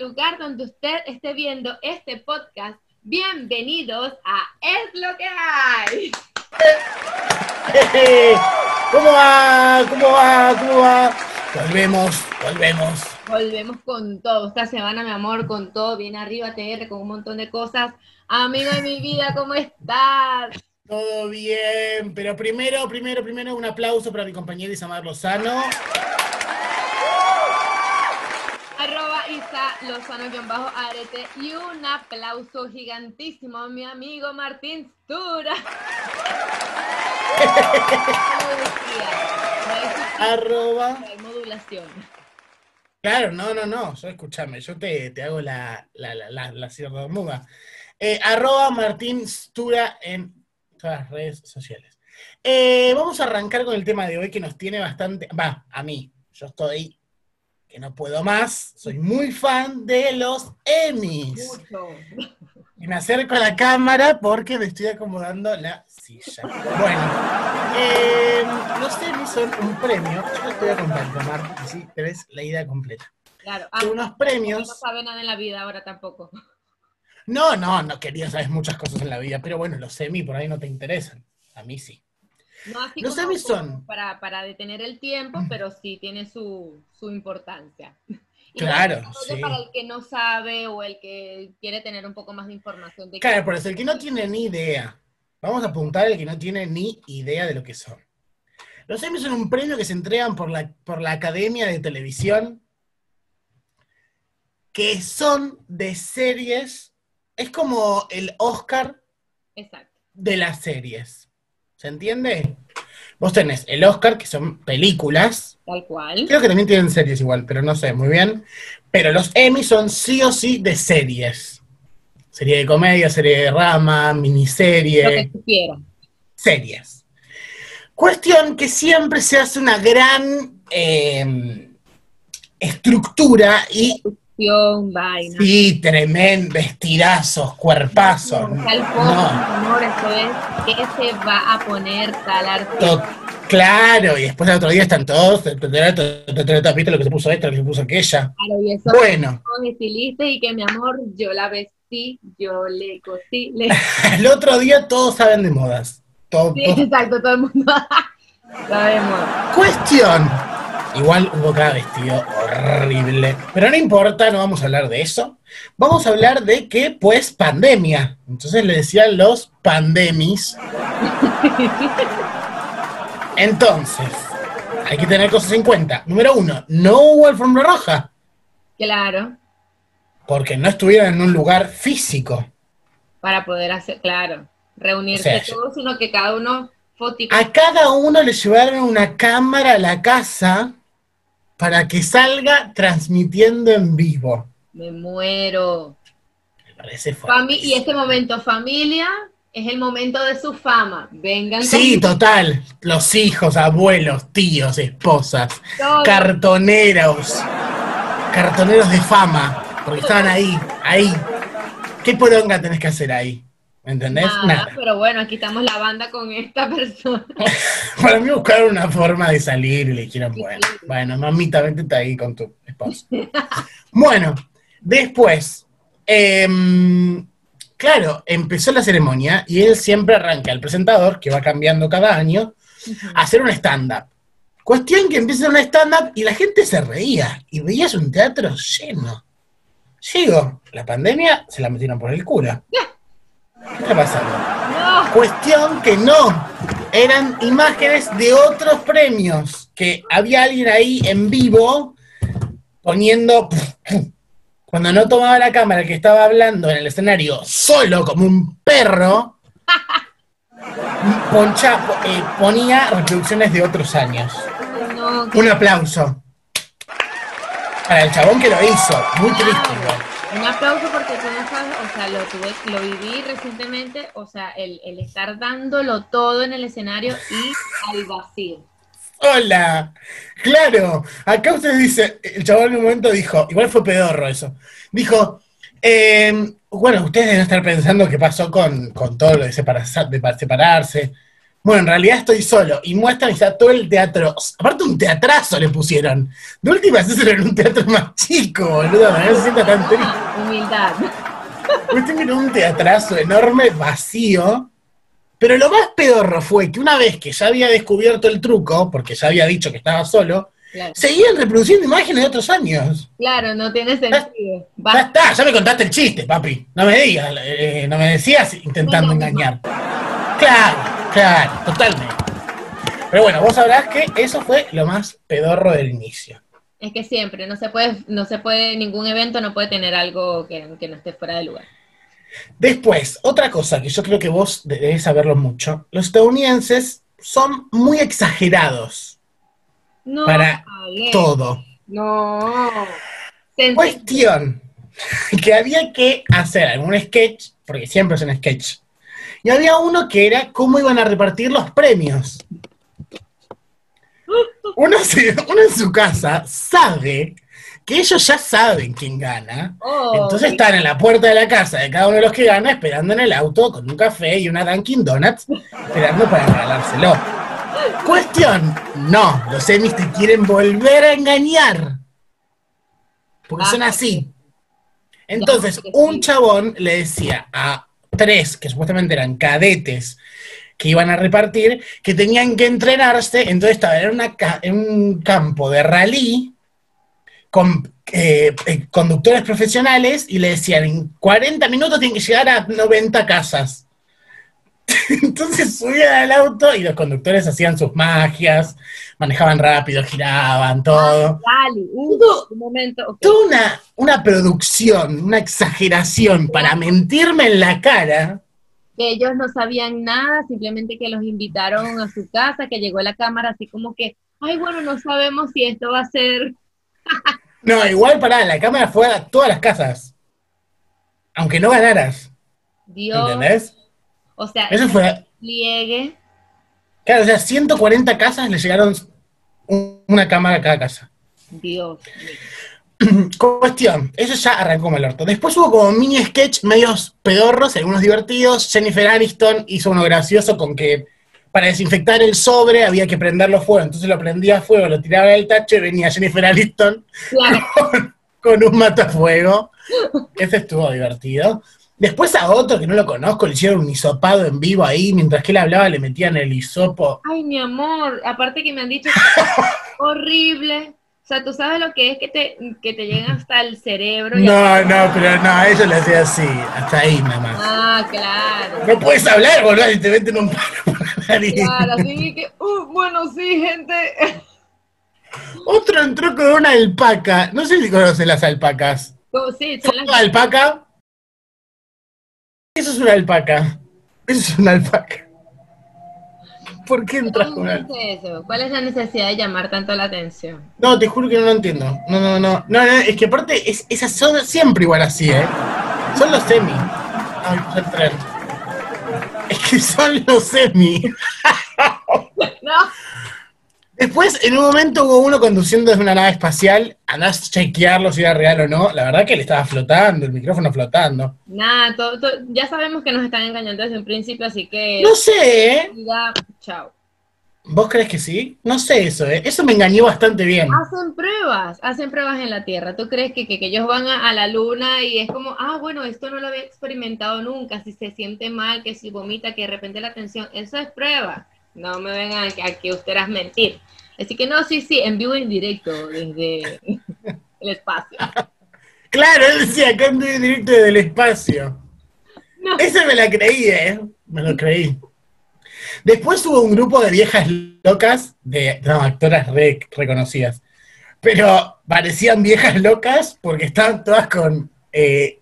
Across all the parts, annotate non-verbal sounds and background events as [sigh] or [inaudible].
lugar donde usted esté viendo este podcast. Bienvenidos a Es lo que hay. ¿Cómo va? ¿Cómo va? ¿Cómo va? Volvemos, volvemos. Volvemos con todo. Esta semana, mi amor, con todo. Viene arriba TR con un montón de cosas. Amigo de mi vida, ¿cómo estás? Todo bien, pero primero, primero, primero un aplauso para mi compañera Isamar Lozano. Isa Lozano-arete y un aplauso gigantísimo a mi amigo Martín Stura. Arroba. Modulación. Claro, no, no, no. Yo escúchame, yo te, te hago la, la, la, la, la cierta muda. Eh, arroba Martín Stura en todas las redes sociales. Eh, vamos a arrancar con el tema de hoy que nos tiene bastante. Va, a mí. Yo estoy que no puedo más. Soy muy fan de los Emmys. Mucho. Y me acerco a la cámara porque me estoy acomodando la silla. Bueno, eh, los Emmys son un premio. Yo te voy a contar, así te ves la idea completa. Claro. Son unos premios. No sabe nada en la vida ahora tampoco. No, no, no quería saber muchas cosas en la vida, pero bueno, los Emmy por ahí no te interesan. A mí sí. No así Los como- son- Para, para detener el tiempo, pero sí tiene su, su importancia. [laughs] Y Claro, sí. Para el que no sabe o el que quiere tener un poco más de información de Claro, por eso el que no tiene ni idea. Vamos a apuntar al que no tiene ni idea de lo que son. Los Emmy son un premio que se entregan por la, por la Academia de Televisión, que son de series, es como el Oscar Exacto. de las series. ¿Se entiende? Vos tenés el Oscar, que son películas, Tal cual. Creo que también tienen series igual, pero no sé muy bien. Pero los Emmy son sí o sí de series. Serie de comedia, serie de rama, Lo que miniserie, tú quieras. series. Cuestión que siempre se hace una gran eh, estructura y, Vaina. y tremendo vestidazos, cuerpazos. Tal No, amor, eso es que se va a poner tal artista. claro, y después el otro día están todos, ¿viste lo que se puso esta, lo que se puso aquella? Claro, y eso Bueno, son estilistas y que mi amor, yo la vestí, yo le cosí, le... [laughs] el otro día todos saben de modas. Todo- Sí, exacto, todo el mundo [laughs] sabemos. Cuestión. Igual hubo cada vestido horrible. Pero no importa, no vamos a hablar de eso. Vamos a hablar de que, pues, pandemia. Entonces le decían los pandemis. [laughs] Entonces, hay que tener cosas en cuenta. Número uno, no hubo alfombra roja. Claro, Porque no estuvieron en un lugar físico. para poder hacer, claro, reunirse O sea, todos, sino que cada uno fotico. A cada uno le llevaron una cámara a la casa para que salga transmitiendo en vivo. Me muero. Me parece fuerte. y este momento, familia, es el momento de su fama. Vengan Sí, con total. Los hijos, abuelos, tíos, esposas, todo. cartoneros, cartoneros de fama, porque estaban ahí, ahí. ¿Qué poronga tenés que hacer ahí? ¿Me entendés? Nada, Nada. pero bueno, aquí estamos la banda con esta [laughs] persona. [laughs] Para mí buscaron una forma de salir y le dijeron, bueno, bueno, mamita, vente ahí con tu esposo. [laughs] Bueno, después, em, claro, empezó la ceremonia y él siempre arranca, el presentador, que va cambiando cada año, a hacer un stand-up. Cuestión que empieza un stand-up y la gente se reía y veías un teatro lleno. Llego, la pandemia se la metieron por el culo. ¿Qué está pasando? No, Cuestión que no. Eran imágenes de otros premios. Que había alguien ahí en vivo poniendo. Cuando no tomaba la cámara el que estaba hablando en el escenario solo como un perro, poncha- po- eh, ponía reproducciones de otros años. no, Un aplauso. Para el chabón que lo hizo. Muy triste. Un aplauso porque tú o sea, lo tuve, lo viví recientemente, o sea, el, el estar dándolo todo en el escenario y al vacío. Hola. Claro, acá usted dice, el chaval en un momento dijo, igual fue pedorro eso, dijo, eh, bueno, ustedes deben estar pensando qué pasó con, con todo lo de, separa- de pa- separarse. Bueno, en realidad estoy solo. Y muestran y está todo el teatro. Aparte, un teatrazo le pusieron. De última, eso era un teatro más chico, boludo. No se sienta tan triste. Humildad. Era un teatrazo enorme, vacío. Pero lo más pedorro fue que una vez que ya había descubierto el truco, porque ya había dicho que estaba solo, Claro. seguían reproduciendo imágenes de otros años. Claro, no tiene sentido. Ya Va- está, ya me contaste el chiste, papi. No me digas, eh, no me decías intentando No, no, no. engañar. Claro, claro, totalmente. Pero bueno, vos sabrás que eso fue lo más pedorro del inicio. Es que siempre, no se puede, no se puede, ningún evento no puede tener algo que, que no esté fuera de lugar. Después, otra cosa que yo creo que vos debés saberlo mucho, los estadounidenses son muy exagerados No, para Ale, todo. No. Cuestión [laughs] que había que hacer algún sketch, porque siempre es un sketch, y había uno que era cómo iban a repartir los premios. Uno, se- uno en su casa sabe que ellos ya saben quién gana, Oh, entonces están en la puerta de la casa de cada uno de los que gana esperando en el auto con un café y una Dunkin' Donuts esperando para regalárselo. Cuestión, no, los semis te quieren volver a engañar. Porque Ah, son así. Entonces, un chabón le decía a tres, que supuestamente eran cadetes, que iban a repartir, que tenían que entrenarse, entonces ca- en un campo de rally con eh, eh, conductores profesionales y le decían, en 40 minutos tienen que llegar a 90 casas. [laughs] Entonces subían al auto y los conductores hacían sus magias, manejaban rápido, giraban, todo. Dale, uh, Todo- un momento. ok. Toda una, una producción, una exageración para mentirme en la cara. Que ellos no sabían nada, simplemente que los invitaron a su casa, que llegó la cámara así como que, ay, bueno, no sabemos si esto va a ser. [laughs] No, igual para la cámara fue a todas las casas. Aunque no ganaras, Dios. ¿entendés? O sea, Eso fue, pliegue. claro, o sea, 140 casas le llegaron un- una cámara a cada casa. Dios. mío. [clears throat] Cuestión, eso ya arrancó el orto. Después hubo como mini sketch medios pedorros, algunos divertidos. Jennifer Aniston hizo uno gracioso con que para desinfectar el sobre había que prenderlo fuego. Entonces lo prendía a fuego, lo tiraba del tacho y venía Jennifer Aniston Claro, [laughs] con, con un matafuego. Ese estuvo divertido. Después a otro que no lo conozco, le hicieron un hisopado en vivo ahí, mientras que él hablaba le metían el hisopo. Ay, mi amor, aparte que me han dicho que es [laughs] horrible. O sea, tú sabes lo que es que te, que te llega hasta el cerebro. y- No, no, pero no, a ellos le hacía así, hasta ahí nada más. Ah, claro. No puedes hablar, boludo, y te meten un palo por la nariz. Claro, así que, uh, bueno, sí, gente. [laughs] Otro entró con una alpaca. No sé si conocen las alpacas. Como, sí, son ¿Una las... alpaca? Eso es una alpaca. Eso es una alpaca. ¿Por qué entras con es eso? ¿Cuál es la necesidad de llamar tanto la atención? No, te juro que no lo entiendo. No, no, no. No, no, es que aparte, es, esas son siempre igual así, ¿eh? Son los semi. Ay, el tren. Es que son los semi. [laughs] No, Después, en un momento hubo uno conduciendo desde una nave espacial. Andás a chequearlo si era real o no. La verdad que él estaba flotando, el micrófono flotando. nada, todo- todo- ya sabemos que nos están engañando desde un principio, así que... No sé, ¿eh? Ya, chao. ¿Vos crees que sí? No sé eso, ¿eh? Eso me engañó bastante bien. Hacen pruebas, hacen pruebas en la Tierra. ¿Tú crees que, que, que ellos van a, a la Luna y es como, ah, bueno, esto no lo había experimentado nunca, si se siente mal, que si vomita, que de repente la tensión, eso es prueba. No me vengan a, a que ustedes mentir. Así que no, sí, sí, en vivo y en directo desde el espacio. Claro, él decía acá en directo del espacio. No. Esa me la creí, ¿eh? Me lo creí. Después hubo un grupo de viejas locas, de no, actoras re- reconocidas, pero parecían viejas locas porque estaban todas con eh,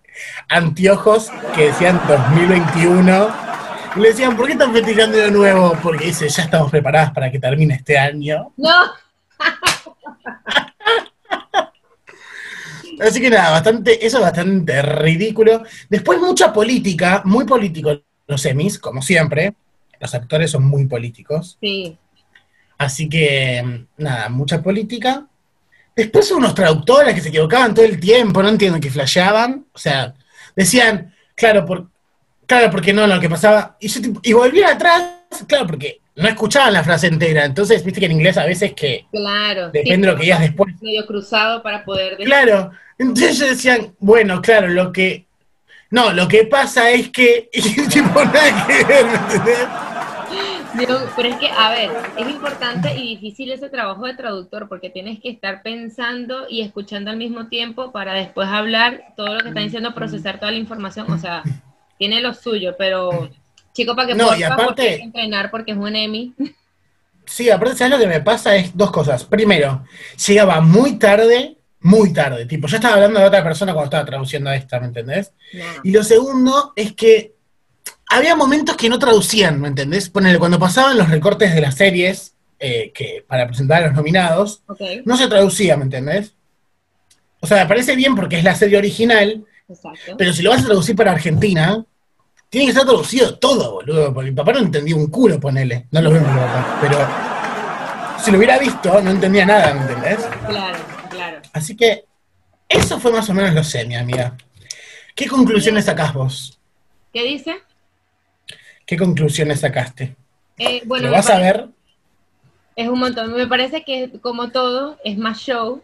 anteojos que decían 2021. Y le decían, ¿por qué están festejando de nuevo? Porque dice, ya estamos preparadas para que termine este año. No, [laughs] Así que nada, bastante, eso es bastante ridículo. Después mucha política, muy político los semis, como siempre. Los actores son muy políticos. sí. Así que, nada, mucha política. Después unos traductores que se equivocaban todo el tiempo, no entiendo que flasheaban. O sea, decían, claro, por, claro, porque no, lo que pasaba. Y, yo, tipo, y volvían atrás, claro, porque no escuchaban la frase entera. Entonces, viste que en inglés a veces que Claro. depende de lo que digas después. Medio cruzado para poder decir. Claro. Entonces decían, bueno, claro, lo que. No, lo que pasa es que. [laughs] Y tipo, nada que ver, Pero es que, a ver, es importante y difícil ese trabajo de traductor porque tienes que estar pensando y escuchando al mismo tiempo para después hablar todo lo que están diciendo, procesar toda la información. O sea, tiene lo suyo, pero chico, para que No, y puedas, aparte- porque entrenar porque es un Emmy. Sí, aparte, ¿sabes lo que me pasa? Es dos cosas. Primero, llegaba muy tarde, muy tarde. Tipo, yo estaba hablando de otra persona cuando estaba traduciendo esta, ¿me entendés? No. Y lo segundo es que había momentos que no traducían, ¿me entendés? Ponele, cuando pasaban los recortes de las series eh, que, para presentar a los nominados, no se traducía, ¿me entendés? O sea, me parece bien porque es la serie original, exacto. pero si lo vas a traducir para Argentina, tiene que estar traducido todo, boludo. Porque mi papá no entendía un culo, ponele. No lo vemos mi papá. Pero si lo hubiera visto, no entendía nada, ¿me entendés? Claro, claro. Así que eso fue más o menos lo sé, mi amiga. ¿Qué conclusiones sacás vos? ¿Qué dice? ¿Qué conclusiones sacaste? Eh, bueno, ¿Lo vas a ver? Es un montón. Me parece que como todo es más show,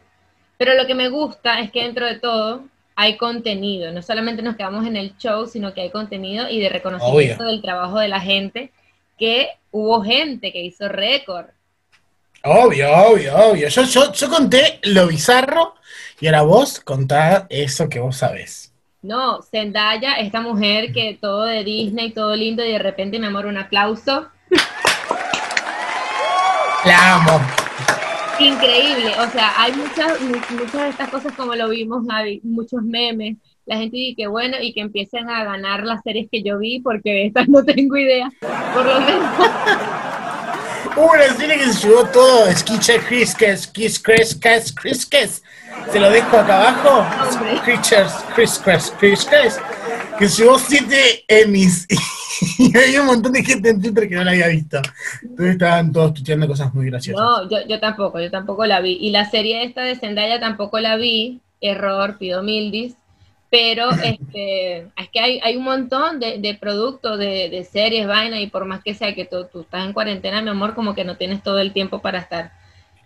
pero lo que me gusta es que dentro de todo hay contenido. No solamente nos quedamos en el show, sino que hay contenido y de reconocimiento Obvio. del trabajo de la gente, que hubo gente que hizo récord. Obvio, obvio, obvio. Yo, yo, yo conté lo bizarro y ahora vos contá eso que vos sabés. No, Zendaya, esta mujer que todo de Disney, todo lindo, y de repente, mi amor, un aplauso. La amo. Increíble, o sea, hay muchas, mu- muchas de estas cosas como lo vimos, hay muchos memes, la gente dice que bueno y que empiecen a ganar las series que yo vi porque de estas no tengo idea, por lo menos. Hubo una serie que se llevó todo. Skiche, Criskes, Kiss, Cres, Kes, Criskes. Se lo dejo acá abajo. Creatures, Chris, Cres, Criskes. Que llevó siete Emmys. [laughs] Y había un montón de gente en Twitter que no la había visto. Entonces estaban todos tuiteando cosas muy graciosas. No, yo, yo tampoco, yo tampoco la vi. Y la serie esta de Zendaya tampoco la vi, error, pido mildis. Pero [laughs] este, es que hay, hay un montón de, de productos, de, de series, vaina, y por más que sea que tú, tú estás en cuarentena, mi amor, como que no tienes todo el tiempo para estar.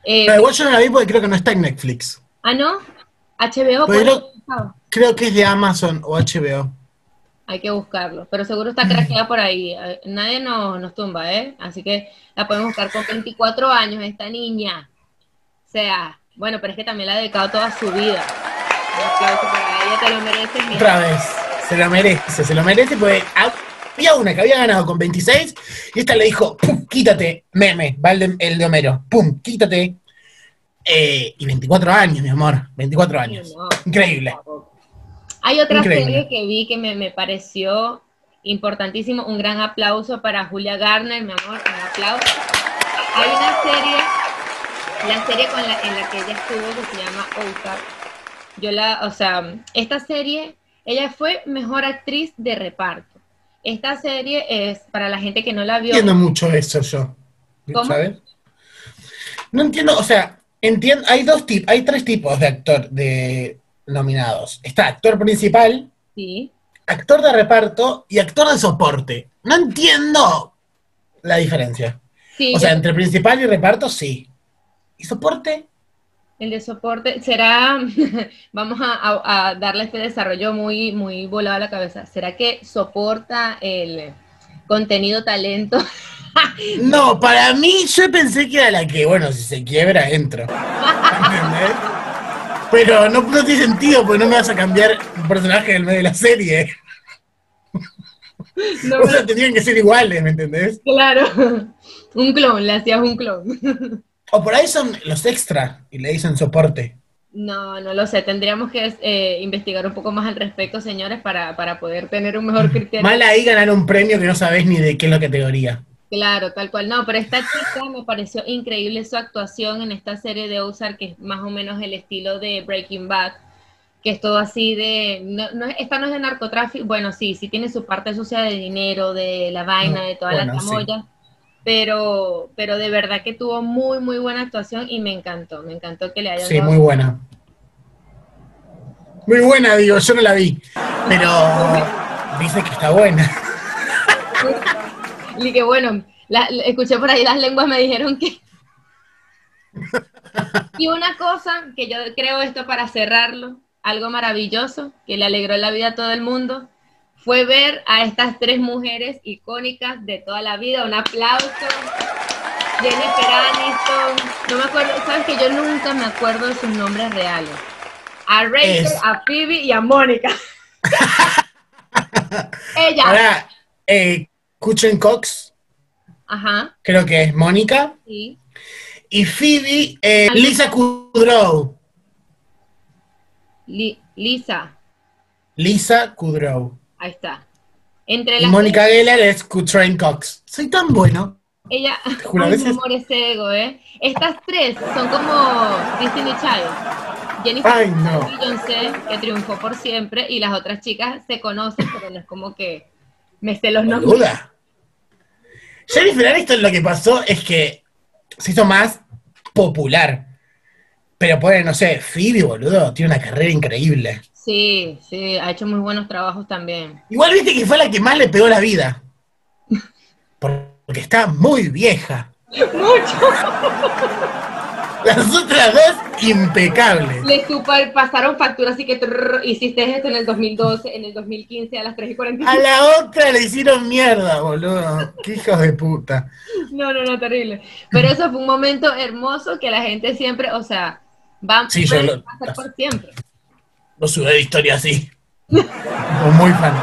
Eh, Pero igual yo no la vi porque creo que no está en Netflix. ah, ¿no? HBO, Pero- Creo que es de Amazon o HBO. Hay que buscarlo. Pero seguro está craqueada por ahí. Eh, Nadie nos, nos tumba, ¿eh? Así que la podemos buscar con 24 años, esta niña. O sea, bueno, pero es que también la ha dedicado toda su vida. Para ella, te lo mereces. mija. Otra vez. Se lo merece, se lo merece porque había una que había ganado con 26 y esta le dijo, pum, quítate, meme, va el de, el de Homero, pum, quítate. Eh, y 24 años, mi amor, 24 años. Increíble. Hay otra Increíble. serie que vi que me, me pareció importantísimo. Un gran aplauso para Julia Garner, mi amor, un aplauso. Hay una serie, la serie con la, en la que ella estuvo que se llama Ozark. Yo la, o sea, esta serie, ella fue mejor actriz de reparto. Esta serie es para la gente que no la vio. entiendo mucho eso yo. ¿Cómo? ¿Sabes? No entiendo, o sea, entiendo, hay dos tipos, hay tres tipos de actor de nominados. Está actor principal, Sí. actor de reparto y actor de soporte. No entiendo la diferencia. Sí, O sea, entre principal y reparto, sí. ¿Y soporte? El de soporte será, [laughs] vamos a, a- a darle este desarrollo muy, muy volado a la cabeza. ¿Será que soporta el contenido talento? [laughs] No, para mí yo pensé que era la que, bueno, si se quiebra, entro. [laughs] ¿Entendés? Pero no, no tiene sentido porque no me vas a cambiar un personaje del medio de la serie. No, O sea, tendrían que ser iguales, ¿me entendés? claro, un clon, le hacías un clon. O por ahí son los extra y le dicen soporte. No, no lo sé, tendríamos que eh, investigar un poco más al respecto, señores, para, para poder tener un mejor criterio. Mal ahí ganar un premio que no sabés ni de qué es la categoría. Claro, tal cual. No, pero esta chica me pareció increíble su actuación en esta serie de Ozark, que es más o menos el estilo de Breaking Bad, que es todo así de... No, no, esta no es de narcotráfico, bueno, sí, sí tiene su parte sucia de dinero, de la vaina, de toda la sí. tramoya, pero, pero de verdad que tuvo muy, muy buena actuación y me encantó, me encantó que le hayan Sí, dado- muy buena. Muy buena, digo, yo no la vi. Pero dice que está buena. Y que bueno, escuché por ahí las lenguas me dijeron que... y una cosa que yo creo esto para cerrarlo, algo maravilloso que le alegró la vida a todo el mundo, fue ver a estas tres mujeres icónicas de toda la vida. Un aplauso. Jennifer Aniston. No me acuerdo, sabes que yo nunca me acuerdo de sus nombres reales. A Rachel, a Phoebe y a Mónica. [laughs] Ella. Ahora, eh, Kuchen Cox. Ajá. Creo que es Mónica. Sí. Y Phoebe, eh, Lisa Kudrow. Lisa. Lisa Kudrow. Ahí está. Entre y Mónica Geller es Kutrain Cox. Soy tan bueno. Ella, ay, mi amor ese ego, ¿eh? Estas tres son como Disney Child. Jennifer ay, no. Beyoncé, que triunfó por siempre, y las otras chicas se conocen, pero no es como que me sé los nombres. Duda. Jennifer Aniston lo que pasó es que se hizo más popular. Pero pone, no sé, Phoebe, boludo, tiene una carrera increíble. Sí, sí, ha hecho muy buenos trabajos también. Igual viste que fue la que más le pegó la vida. [laughs] Porque está muy vieja. Mucho. Las otras dos, impecables. Le super pasaron facturas, así que hiciste esto en el 2012, en el 2015, a las 3 y 45. A la otra le hicieron mierda, boludo. Qué hijos de puta. No, no, no, terrible. Pero eso fue un momento hermoso que la gente siempre, o sea, va, sí, a pasar por siempre no sube de historia así. [laughs] muy fan.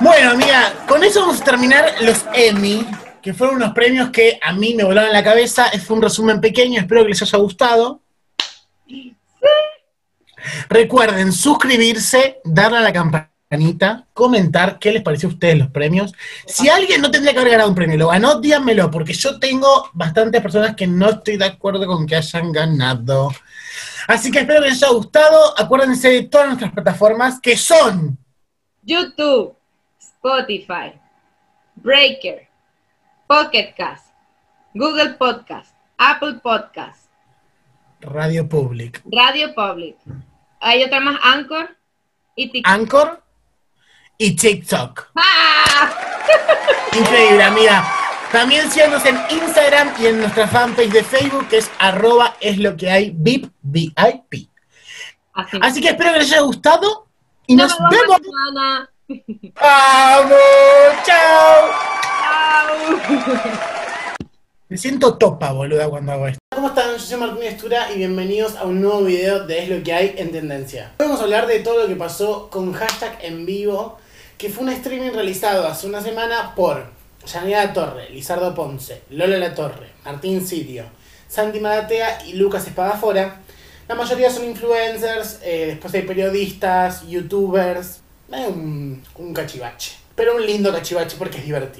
Bueno, amiga, con eso vamos a terminar los Emmy, que fueron unos premios que a mí me volaron la cabeza. Fue un resumen pequeño, espero que les haya gustado. Recuerden suscribirse, darle a la campanita, comentar qué les pareció a ustedes los premios. Si alguien no tendría que haber ganado un premio, lo ganó, díganmelo, porque yo tengo bastantes personas que no estoy de acuerdo con que hayan ganado. Así que espero que les haya gustado. Acuérdense de todas nuestras plataformas que son YouTube, Spotify, Breaker, Pocket Cast, Google Podcast, Apple Podcast, Radio Public. Radio Public. Hay otra más, Anchor y TikTok. Anchor y TikTok. ¡Ah! [laughs] Increíble, amiga. También síganos en Instagram y en nuestra fanpage de Facebook, que es arroba es lo que hay VIP, VIP. Así, que espero que les haya gustado y nos, vemos. ¡Vamos! ¡Chao! Me siento topa, boluda, cuando hago esto. ¿Cómo están? Yo soy Martín Estura y bienvenidos a un nuevo video de Es lo que hay en tendencia. Hoy vamos a hablar de todo lo que pasó con hashtag en vivo, que fue un streaming realizado hace una semana por Yanira Torre, Lizardo Ponce, Lola La Torre, Martín Sirio, Santi Madatea y Lucas Espadafora. La mayoría son influencers, eh, después hay periodistas, youtubers, un cachivache. Pero un lindo cachivache porque es divertido.